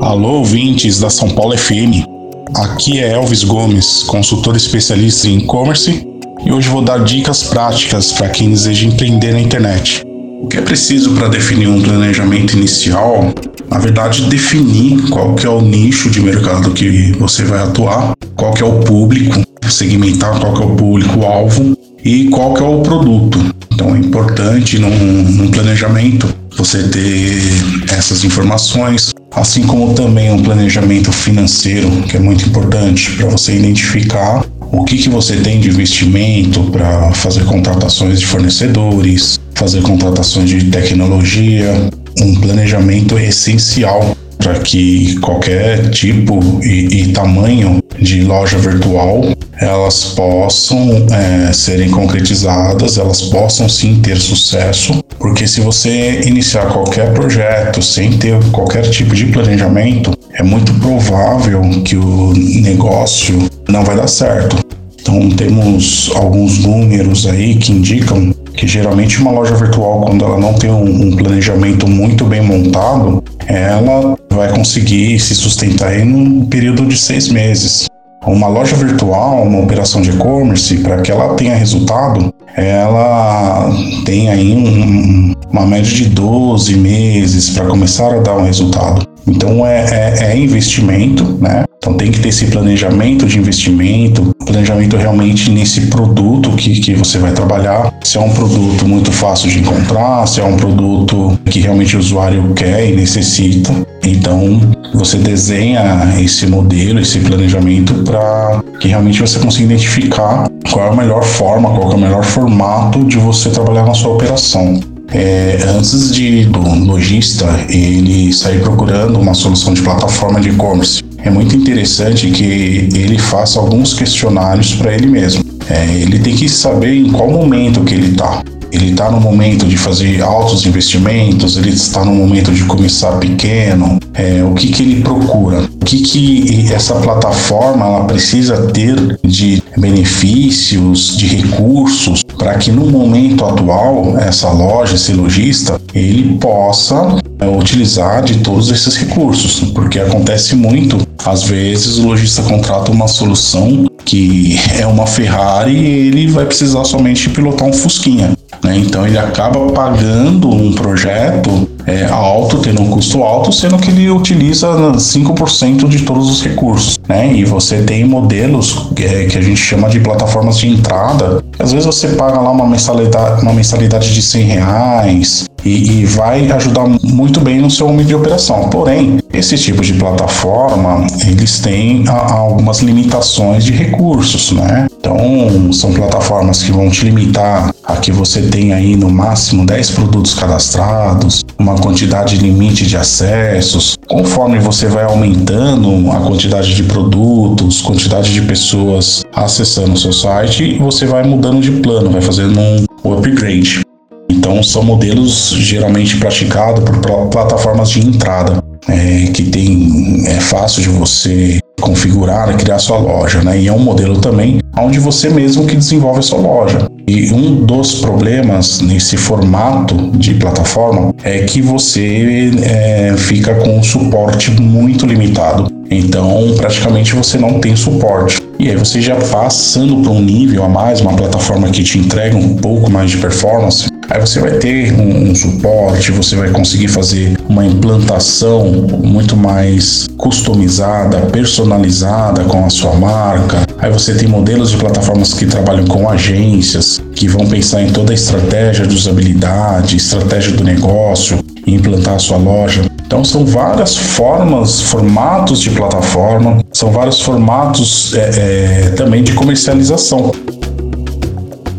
Alô, ouvintes da São Paulo FM. Aqui é Elvis Gomes, consultor especialista em e-commerce, e hoje vou dar dicas práticas para quem deseja empreender na internet. O que é preciso para definir um planejamento inicial? Na verdade, definir qual que é o nicho de mercado que você vai atuar, qual que é o público, segmentar qual que é o público-alvo e qual que é o produto. Então é importante num, num planejamento você ter essas informações, assim como também um planejamento financeiro, que é muito importante para você identificar o que, que você tem de investimento para fazer contratações de fornecedores, fazer contratações de tecnologia. Um planejamento essencial para que qualquer tipo e, e, tamanho de loja virtual elas possam é, serem concretizadas, elas possam sim ter sucesso, porque se você iniciar qualquer projeto sem ter qualquer tipo de planejamento, é muito provável que o negócio não vai dar certo. Então temos alguns números aí que indicam que geralmente uma loja virtual, quando ela não tem um, um planejamento muito bem montado, ela vai conseguir se sustentar aí num período de seis meses. Uma loja virtual, uma operação de e-commerce, para que ela tenha resultado, ela tem aí um, uma média de 12 meses para começar a dar um resultado. Então é, é, é, investimento, né? Então tem que ter esse planejamento de investimento, planejamento realmente nesse produto que, que você vai trabalhar. Se é um produto muito fácil de encontrar, se é um produto que realmente o usuário quer e necessita. Então você desenha esse modelo, esse planejamento para que realmente você consiga identificar qual é a melhor forma, qual é o melhor formato de você trabalhar na sua operação. É, antes de do lojista ele sair procurando uma solução de plataforma de e-commerce, é muito interessante que ele faça alguns questionários para ele mesmo. É, ele tem que saber em qual momento que ele está. Ele está no momento de fazer altos investimentos, ele está no momento de começar pequeno, é, o que, que ele procura, o que, que essa plataforma ela precisa ter de benefícios, de recursos, para que no momento atual essa loja, esse lojista, ele possa é, utilizar de todos esses recursos, porque acontece muito, às vezes o lojista contrata uma solução que é uma Ferrari ele vai precisar somente pilotar um Fusquinha. Né? Então ele acaba pagando um projeto é, alto, tendo um custo alto, sendo que ele utiliza 5% de todos os recursos. Né? E você tem modelos é, que a gente chama de plataformas de entrada. Às vezes você paga lá uma mensalidade, uma mensalidade de 100 reais, e, e, vai ajudar muito bem no seu momento de operação. Porém, esse tipo de plataforma, eles têm a, algumas limitações de recursos, né? Então, são plataformas que vão te limitar a que você tenha aí no máximo 10 produtos cadastrados, uma quantidade limite de acessos. Conforme você vai aumentando a quantidade de produtos, quantidade de pessoas acessando o seu site, você vai mudando de plano, vai fazendo um upgrade. Então, são modelos geralmente praticados por plataformas de entrada, é, que tem é fácil de você configurar, criar sua loja, né? E é um modelo também onde você mesmo que desenvolve a sua loja. E um dos problemas nesse formato de plataforma é que você é, fica com um suporte muito limitado. Então, praticamente você não tem suporte. E aí você já passando para um nível a mais, uma plataforma que te entrega um pouco mais de performance, aí você vai ter um, um suporte, você vai conseguir fazer uma implantação muito mais customizada, personalizada com a sua marca. Aí você tem modelos de plataformas que trabalham com agências, que vão pensar em toda a estratégia de usabilidade, estratégia do negócio, implantar a sua loja. Então são várias formas, formatos de plataforma, são vários formatos é, é, também de comercialização.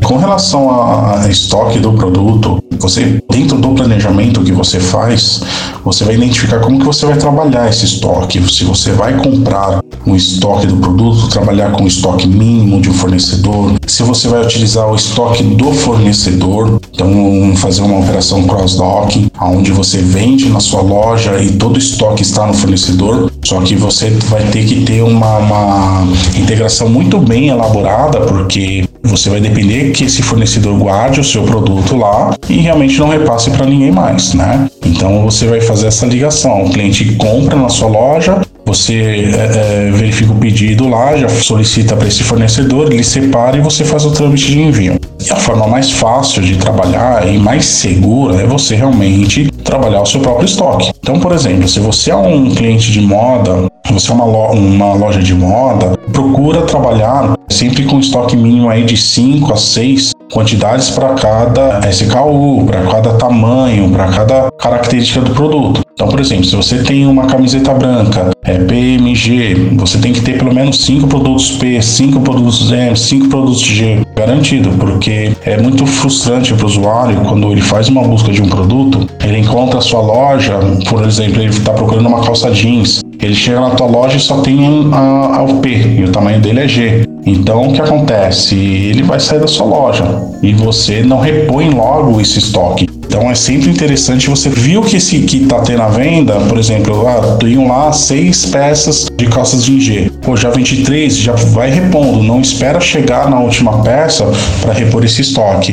Com relação a estoque do produto, você dentro do planejamento que você faz, você vai identificar como que você vai trabalhar esse estoque. Se você vai comprar um estoque do produto, trabalhar com o estoque mínimo de um fornecedor, se você vai utilizar o estoque do fornecedor, então fazer uma operação cross-docking, onde você vende na sua loja e todo o estoque está no fornecedor, só que você vai ter que ter uma, uma integração muito bem elaborada, porque você vai depender que esse fornecedor guarde o seu produto lá e realmente não repasse para ninguém mais, né? Então você vai fazer essa ligação. O cliente compra na sua loja, você é, é, verifica o pedido lá, já solicita para esse fornecedor, ele separa e você faz o trâmite de envio. E a forma mais fácil de trabalhar e mais segura é você realmente trabalhar o seu próprio estoque. Então, por exemplo, se você é um cliente de moda, você é uma, lo uma loja de moda, procura trabalhar sempre com estoque mínimo aí de 5 a 6 quantidades para cada SKU, para cada tamanho, para cada característica do produto. Então, por exemplo, se você tem uma camiseta branca, é PMG, você tem que ter pelo menos 5 produtos P, 5 produtos M, 5 produtos G, garantido, porque é muito frustrante para o usuário quando ele faz uma busca de um produto, ele encontra a sua loja, por exemplo, ele está procurando uma calça jeans, ele chega na tua loja e só tem a, a, e o tamanho dele é G. Então o que acontece? Ele vai sair da sua loja e você não repõe logo esse estoque. Então é sempre interessante você viu que esse que está tendo a venda, por exemplo, ah, tenho lá seis peças de calças de G. Pô, já 23, já vai repondo, não espera chegar na última peça para repor esse estoque.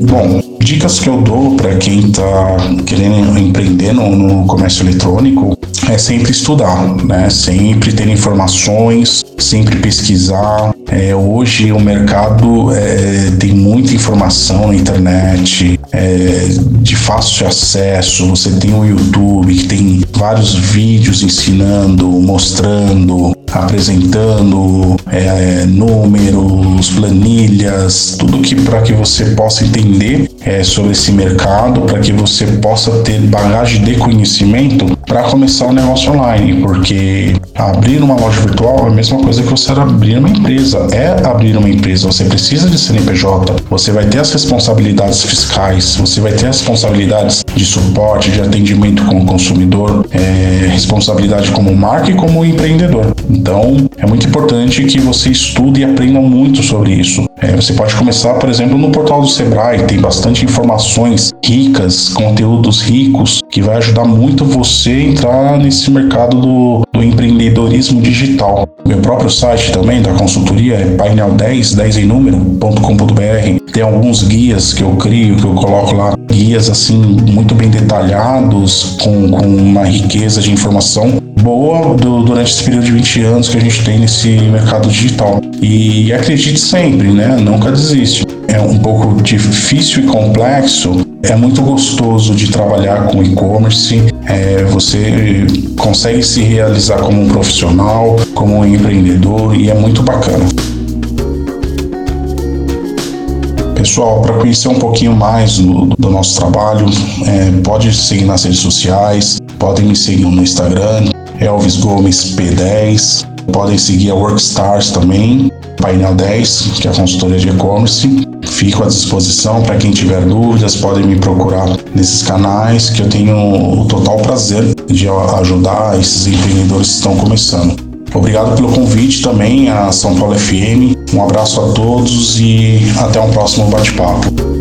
Bom, dicas que eu dou para quem está querendo empreender no, no comércio eletrônico é sempre estudar, né? Sempre ter informações, sempre pesquisar. É, hoje o mercado é, tem muita informação na internet, é, de fácil acesso. Você tem o YouTube que tem vários vídeos ensinando, mostrando, apresentando é, números, planilhas, tudo que para que você possa entender é, sobre esse mercado, para que você possa ter bagagem de conhecimento para começar o negócio online, porque abrir uma loja virtual é a mesma coisa que você abrir uma empresa. É abrir uma empresa, você precisa de CNPJ, você vai ter as responsabilidades fiscais, você vai ter as responsabilidades de suporte, de atendimento com o consumidor, é, responsabilidade como marca e como empreendedor. Então, é muito importante que você estude e aprenda muito sobre isso. É, você pode começar, por exemplo, no portal do Sebrae, tem bastante informações ricas, conteúdos ricos, que vai ajudar muito você a entrar nesse mercado do, do empreendedorismo digital. Meu próprio site também da consultoria é painel10, 10 em número.com.br. Tem alguns guias que eu crio, que eu coloco lá, guias assim muito bem detalhados, com, com uma riqueza de informação boa do, durante esse período de 20 anos que a gente tem nesse mercado digital. E acredite sempre, né? Nunca desiste. Um pouco difícil e complexo, é muito gostoso de trabalhar com e-commerce. É, você consegue se realizar como um profissional, como um empreendedor e é muito bacana. Pessoal, para conhecer um pouquinho mais do, do nosso trabalho, é, pode seguir nas redes sociais, podem me seguir no Instagram, Elvis Gomes P10. Podem seguir a Workstars também, Painel 10, que é a consultoria de e-commerce. Fico à disposição para quem tiver dúvidas, podem me procurar nesses canais que eu tenho o total prazer de ajudar esses empreendedores que estão começando. Obrigado pelo convite também a São Paulo FM. Um abraço a todos e até um próximo bate-papo.